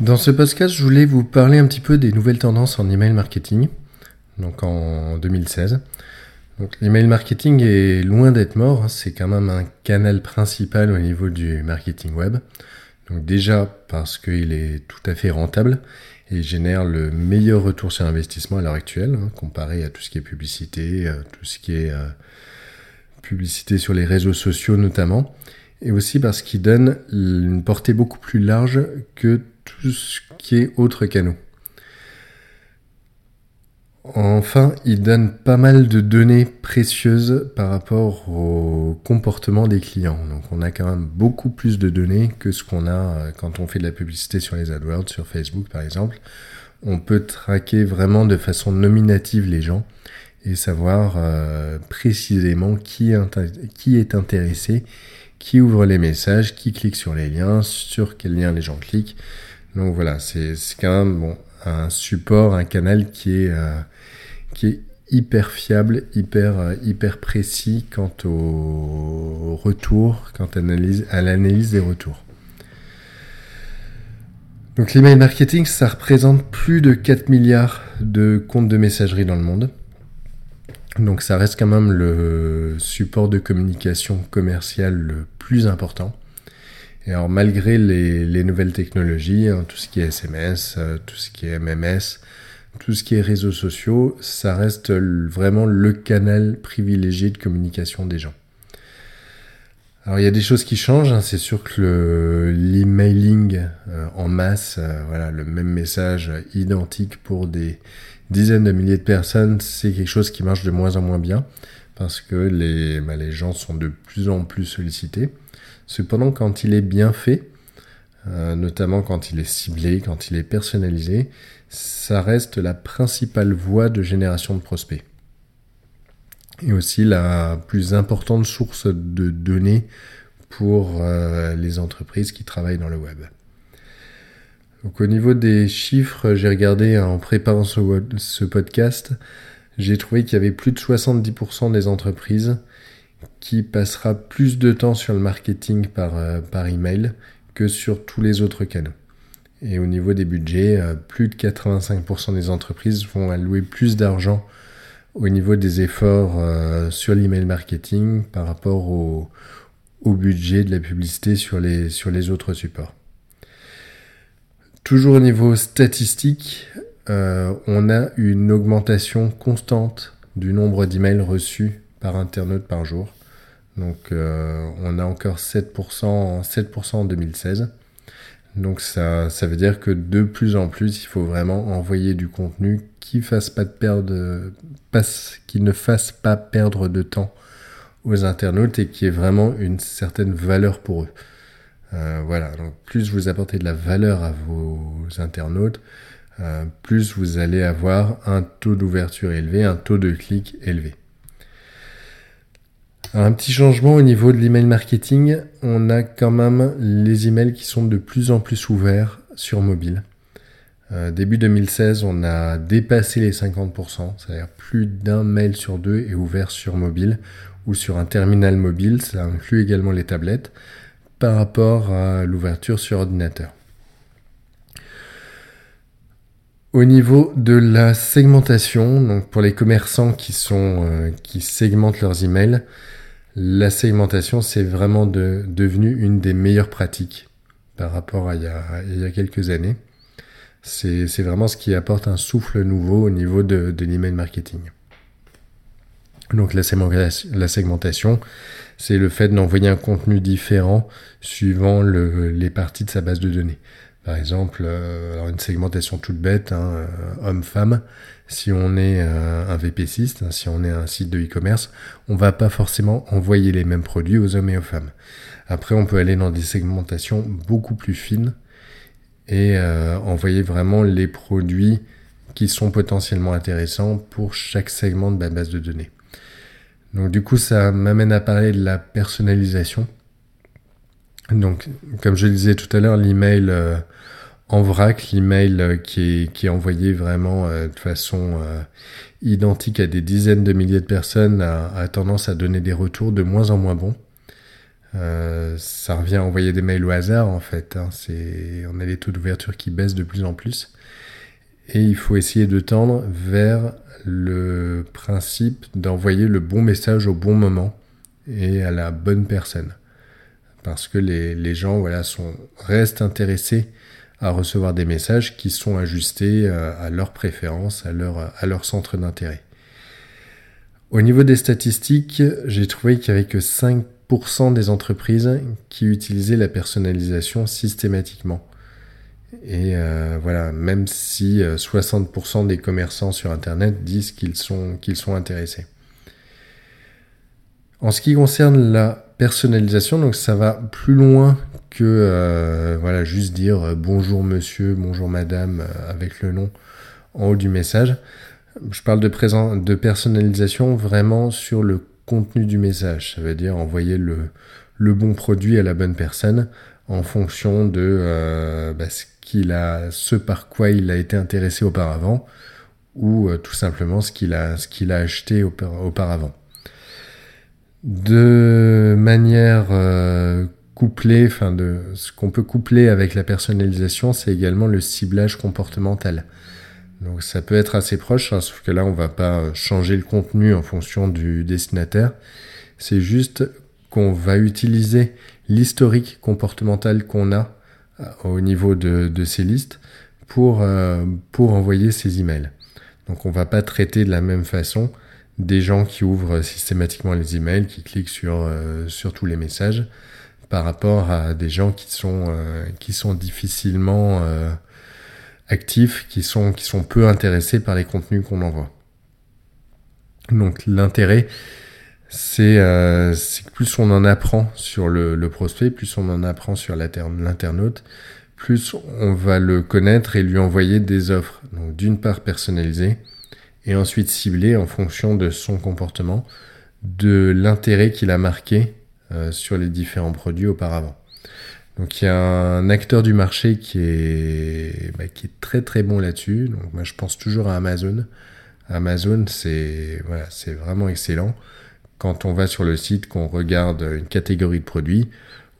Dans ce podcast, je voulais vous parler un petit peu des nouvelles tendances en email marketing, donc en 2016. Donc l'email marketing est loin d'être mort, hein. c'est quand même un canal principal au niveau du marketing web. Donc déjà parce qu'il est tout à fait rentable et génère le meilleur retour sur investissement à l'heure actuelle, hein, comparé à tout ce qui est publicité, euh, tout ce qui est euh, publicité sur les réseaux sociaux notamment, et aussi parce qu'il donne une portée beaucoup plus large que tout ce qui est autres canaux. Enfin, il donne pas mal de données précieuses par rapport au comportement des clients. Donc on a quand même beaucoup plus de données que ce qu'on a euh, quand on fait de la publicité sur les AdWords, sur Facebook par exemple. On peut traquer vraiment de façon nominative les gens et savoir euh, précisément qui, qui est intéressé, qui ouvre les messages, qui clique sur les liens, sur quels liens les gens cliquent. Donc voilà, c'est quand même un support, un canal qui est, euh, hyper fiable, hyper, euh, hyper précis quant au retour, quant à l'analyse des retours. Donc l'email marketing, ça représente plus de 4 milliards de comptes de messagerie dans le monde. Donc ça reste quand même le support de communication commerciale le plus important. Et alors malgré les, nouvelles technologies, hein, tout ce qui est SMS, euh, tout ce qui est MMS, tout ce qui est réseaux sociaux, ça reste vraiment le canal privilégié de communication des gens. Alors il y a des choses qui changent, hein. c'est sûr que l'emailing euh, en masse, euh, voilà, le même message identique pour des dizaines de milliers de personnes, c'est quelque chose qui marche de moins en moins bien parce que les, bah, les gens sont de plus en plus sollicités. Cependant, quand il est bien fait, euh, notamment quand il est ciblé, quand il est personnalisé, ça reste la principale voie de génération de prospects. Et aussi la plus importante source de données pour euh, les entreprises qui travaillent dans le web. Donc au niveau des chiffres, j'ai regardé en préparant ce, ce podcast, j'ai trouvé qu'il y avait plus de 70% des entreprises qui passera plus de temps sur le marketing par, euh, par email que sur tous les autres canaux. Et au niveau des budgets, euh, plus de 85% des entreprises vont allouer plus d'argent au niveau des efforts euh, sur l'email marketing par rapport au, budget de la publicité sur les autres supports. Toujours au niveau statistique, on a une augmentation constante du nombre d'emails reçus par internaute par jour. Donc euh, on a encore 7%, 7% en 2016. Donc ça, ça veut dire que de plus en plus, il faut vraiment envoyer du contenu qui, fasse pas de perdre, qui ne fasse pas perdre de temps aux internautes et qui ait vraiment une certaine valeur pour eux. Euh, voilà, donc plus vous apportez de la valeur à vos internautes, euh, plus vous allez avoir un taux d'ouverture élevé, un taux de clic élevé. Un petit changement au niveau de l'email marketing, on a quand même les emails qui sont de plus en plus ouverts sur mobile. Euh, début 2016, on a dépassé les 50%, c'est-à-dire plus d'un mail sur deux est ouvert sur mobile ou sur un terminal mobile, ça inclut également les tablettes, par rapport à l'ouverture sur ordinateur. Au niveau de la segmentation, donc pour les commerçants qui sont euh, qui segmentent leurs emails, la segmentation, c'est vraiment devenu une des meilleures pratiques par rapport à il y a, quelques années. C'est vraiment ce qui apporte un souffle nouveau au niveau de, l'email marketing. Donc la segmentation, c'est le fait d'envoyer un contenu différent suivant les parties de sa base de données. Par exemple, euh, une segmentation toute bête, hein, euh, homme-femme, si on est euh, un VPCiste, hein, si on est un site de e-commerce, on va pas forcément envoyer les mêmes produits aux hommes et aux femmes. Après, on peut aller dans des segmentations beaucoup plus fines et envoyer vraiment les produits qui sont potentiellement intéressants pour chaque segment de ma base de données. Donc du coup, ça m'amène à parler de la personnalisation. Donc, comme je le disais tout à l'heure, l'email euh, en vrac, l'email euh, qui, est, envoyé vraiment euh, de façon identique à des dizaines de milliers de personnes, a, tendance à donner des retours de moins en moins bons. ça revient à envoyer des mails au hasard en fait. Hein. C'est, on a les taux d'ouverture qui baissent de plus en plus. Et il faut essayer de tendre vers le principe d'envoyer le bon message au bon moment et à la bonne personne. Parce que les, les gens voilà, sont, restent intéressés à recevoir des messages qui sont ajustés euh, à leurs préférences, à leur, à leur centre d'intérêt. Au niveau des statistiques, j'ai trouvé qu'il n'y avait que 5% des entreprises qui utilisaient la personnalisation systématiquement. Et euh, voilà, même si 60% euh, des commerçants sur Internet disent qu'ils sont, qu'ils sont intéressés. En ce qui concerne la personnalisation, donc ça va plus loin que euh, voilà juste dire bonjour monsieur, bonjour madame avec le nom en haut du message. Je parle de, présent, de personnalisation vraiment sur le contenu du message. Ça veut dire envoyer le, bon produit à la bonne personne en fonction de bah, qu'il a, ce par quoi il a été intéressé auparavant, ou euh, tout simplement ce ce qu'il a acheté auparavant. De manière euh, couplée, enfin de ce qu'on peut coupler avec la personnalisation, c'est également le ciblage comportemental. Donc ça peut être assez proche, hein, sauf que là on va pas changer le contenu en fonction du destinataire. C'est juste qu'on va utiliser l'historique comportemental qu'on a euh, au niveau de, ces listes pour, euh, pour envoyer ces emails. Donc on va pas traiter de la même façon des gens qui ouvrent systématiquement les emails, qui cliquent sur, euh, sur tous les messages, par rapport à des gens qui sont, qui sont difficilement actifs, qui sont, qui sont peu intéressés par les contenus qu'on envoie. Donc l'intérêt, c'est euh, plus on en apprend sur le, le, prospect, plus on en apprend sur l'internaute, plus on va le connaître et lui envoyer des offres. Donc d'une part personnalisées et ensuite ciblées en fonction de son comportement, de l'intérêt qu'il a marqué euh, sur les différents produits auparavant. Donc il y a un acteur du marché qui est, bah, qui est très très bon là-dessus. Donc moi je pense toujours à Amazon. Amazon c'est voilà, c'est vraiment excellent quand on va sur le site, qu'on regarde une catégorie de produits,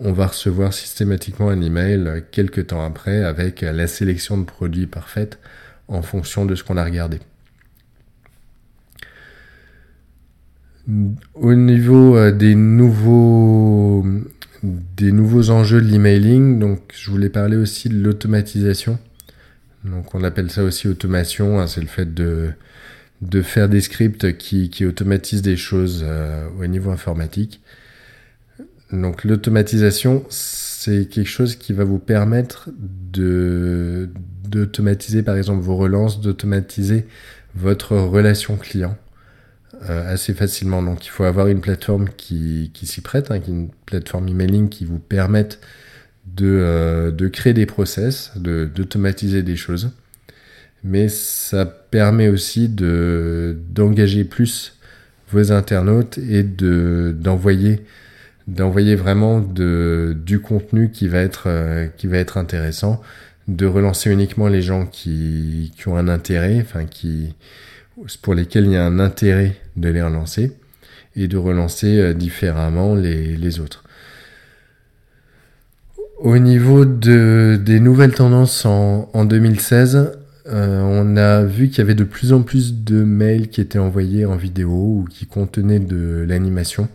on va recevoir systématiquement un email quelques temps après avec la sélection de produits parfaite en fonction de ce qu'on a regardé. Au niveau euh, des nouveaux, enjeux de l'emailing, donc je voulais parler aussi de l'automatisation. On appelle ça aussi automation, hein, c'est le fait de faire des scripts qui, qui automatisent des choses euh, au niveau informatique. Donc l'automatisation, c'est quelque chose qui va vous permettre d'automatiser par exemple vos relances, d'automatiser votre relation client assez facilement. Donc il faut avoir une plateforme qui, qui s'y prête, hein, une plateforme emailing qui vous permette de, euh, de créer des process, d'automatiser des choses mais ça permet aussi de d'engager plus vos internautes et de d'envoyer d'envoyer vraiment de, du contenu qui va être euh, qui va être intéressant, de relancer uniquement les gens qui, qui ont un intérêt, enfin qui pour lesquels il y a un intérêt de les relancer et de relancer euh, différemment les, autres. Au niveau de, des nouvelles tendances en, en 2016, euh, on a vu qu'il y avait de plus en plus de mails qui étaient envoyés en vidéo ou qui contenaient de l'animation.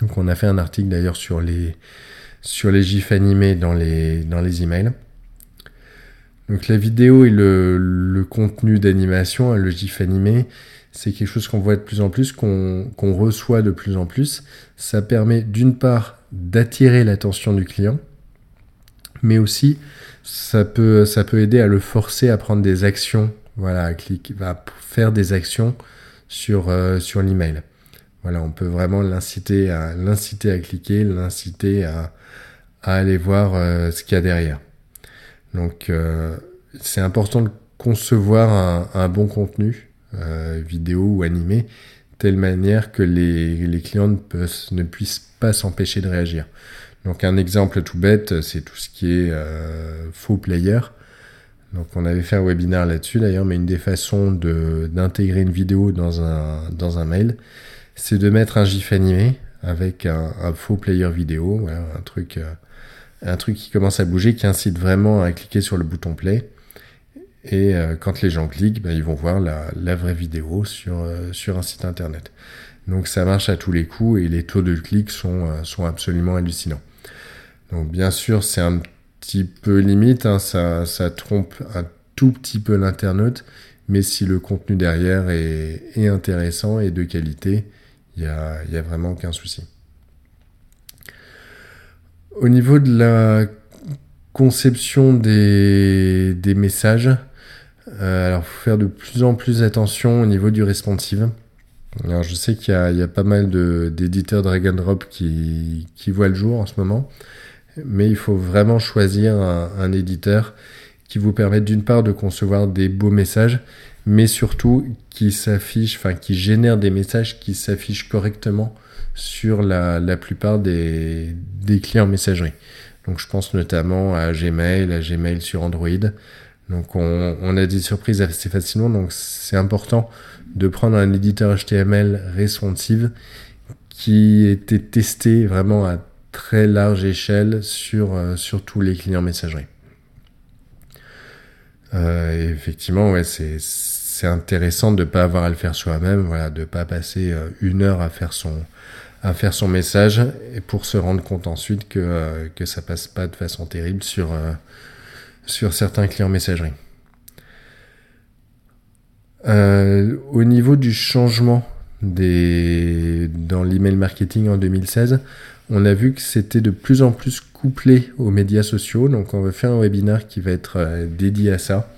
Donc on a fait un article d'ailleurs sur les sur gifs animés dans les dans les emails. Donc la vidéo et le, contenu d'animation, hein, le gif animé, c'est quelque chose qu'on voit de plus en plus, qu'on reçoit de plus en plus. Ça permet d'une part d'attirer l'attention du client, mais aussi ça peut, ça peut aider à le forcer à prendre des actions, voilà, à, cliquer, à faire des actions sur, euh, sur l'email. Voilà, on peut vraiment l'inciter à, à cliquer, l'inciter à, à aller voir euh, ce qu'il y a derrière. Donc, euh, c'est important de concevoir un, bon contenu, vidéo ou animé, telle manière que les, clients ne, puissent pas s'empêcher de réagir. Donc un exemple tout bête, c'est tout ce qui est euh, faux player. Donc on avait fait un webinaire là-dessus d'ailleurs, mais une des façons d'intégrer une vidéo dans un, dans un mail, c'est de mettre un GIF animé avec un, faux player vidéo, un truc, euh, un truc qui commence à bouger, qui incite vraiment à cliquer sur le bouton play. Et euh, quand les gens cliquent, ben, ils vont voir la, vraie vidéo sur, euh, sur un site internet. Donc ça marche à tous les coups et les taux de clics sont, sont absolument hallucinants. Donc bien sûr, c'est un petit peu limite, hein, ça, ça trompe un tout petit peu l'internaute, mais si le contenu derrière est, est intéressant et de qualité, il n'y a, y a vraiment aucun souci. Au niveau de la conception des, messages, euh, alors faut faire de plus en plus attention au niveau du responsive. Je sais qu'il y, a pas mal d'éditeurs drag and drop qui, qui voient le jour en ce moment, mais il faut vraiment choisir un, un éditeur qui vous permette d'une part de concevoir des beaux messages mais surtout qui s'affiche, enfin qui génère des messages qui s'affichent correctement sur la, la plupart des, des, clients messagerie. Donc je pense notamment à Gmail, à Gmail sur Android. Donc on, on a des surprises assez facilement, donc c'est important de prendre un éditeur HTML responsive qui était testé vraiment à très large échelle sur, euh, sur tous les clients messagerie. Euh, effectivement, ouais, c'est c'est intéressant de ne pas avoir à le faire soi-même, voilà, de pas passer euh, une heure à faire son à faire son message et pour se rendre compte ensuite que euh, que ça passe pas de façon terrible sur euh, sur certains clients messagerie. au niveau du changement des dans l'email marketing en 2016, on a vu que c'était de plus en plus couplé aux médias sociaux. Donc on va faire un webinaire qui va être dédié à ça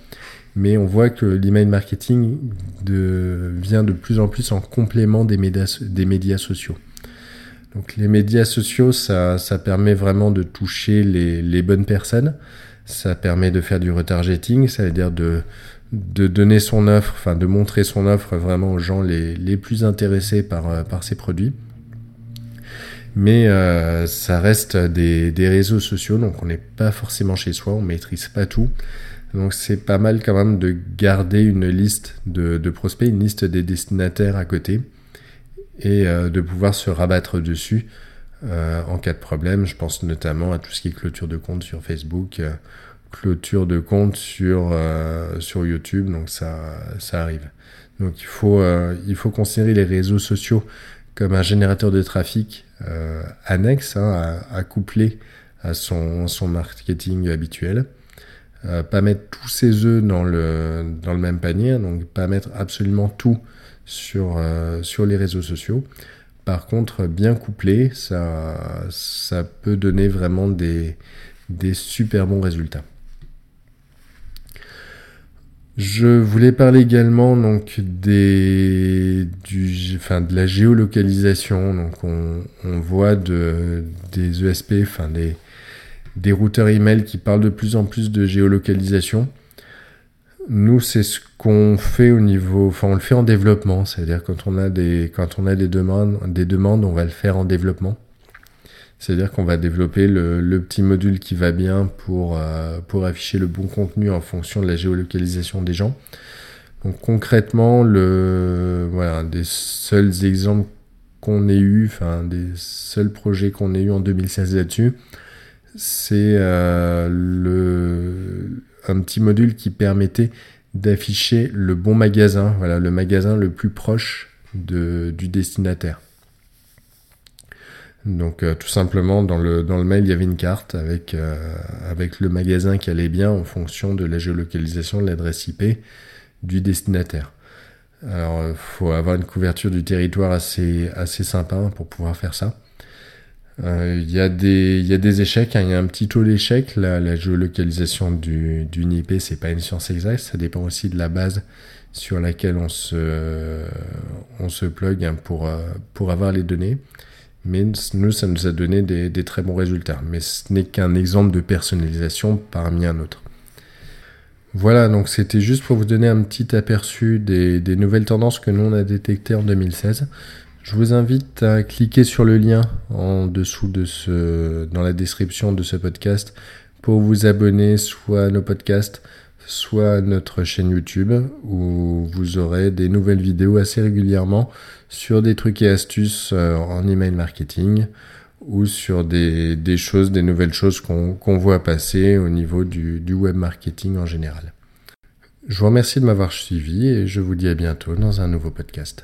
mais on voit que l'email marketing vient de plus en plus en complément des médias, sociaux. Donc les médias sociaux, ça, permet vraiment de toucher les, bonnes personnes, ça permet de faire du retargeting, ça veut dire de, donner son offre, enfin de montrer son offre vraiment aux gens les, plus intéressés par, euh, par ces produits. Mais euh, ça reste des, des réseaux sociaux, donc on n'est pas forcément chez soi, on maîtrise pas tout. Donc c'est pas mal quand même de garder une liste de, prospects, une liste des destinataires à côté et euh, de pouvoir se rabattre dessus euh, en cas de problème. Je pense notamment à tout ce qui est clôture de compte sur Facebook, euh, clôture de compte sur, sur YouTube, donc ça, ça arrive. Donc il faut, il faut considérer les réseaux sociaux comme un générateur de trafic annexe hein, à, à, coupler à son, son marketing habituel. Euh, pas mettre tous ses œufs dans le, même panier, donc pas mettre absolument tout sur, euh, les réseaux sociaux. Par contre, bien couplé, ça, peut donner vraiment des, super bons résultats. Je voulais parler également donc des du enfin de la géolocalisation on, voit de des ESP enfin des des routeurs email qui parlent de plus en plus de géolocalisation. Nous, c'est ce qu'on fait au niveau, enfin, on le fait en développement, c'est-à-dire quand on a des, quand on a des demandes, des demandes, on va le faire en développement. C'est-à-dire qu'on va développer le, petit module qui va bien pour, euh, pour afficher le bon contenu en fonction de la géolocalisation des gens. Donc concrètement, le, voilà, des seuls exemples qu'on ait eu, enfin des seuls projets qu'on ait eu en 2016 là-dessus, c'est euh, le un petit module qui permettait d'afficher le bon magasin, voilà, le magasin le plus proche de, du destinataire. Donc euh, tout simplement dans le, dans le mail il y avait une carte avec, euh, avec le magasin qui allait bien en fonction de la géolocalisation de l'adresse IP du destinataire. Alors il faut avoir une couverture du territoire assez, assez sympa pour pouvoir faire ça. Euh, il y, a des, échecs, hein. il y a un petit taux d'échec. La, géolocalisation du, d'une IP, c'est pas une science exacte, ça dépend aussi de la base sur laquelle on se, plug hein, pour, euh, pour avoir les données. Mais nous, ça nous a donné des, des très bons résultats. Mais ce n'est qu'un exemple de personnalisation parmi un autre. Voilà, donc c'était juste pour vous donner un petit aperçu des, des nouvelles tendances que nous on a détectées en 2016. Je vous invite à cliquer sur le lien en dessous de ce, dans la description de ce podcast pour vous abonner soit à nos podcasts, soit notre chaîne YouTube où vous aurez des nouvelles vidéos assez régulièrement sur des trucs et astuces euh, en email marketing ou sur des, choses, des nouvelles choses qu'on voit passer au niveau du, du web marketing en général. Je vous remercie de m'avoir suivi et je vous dis à bientôt dans un nouveau podcast.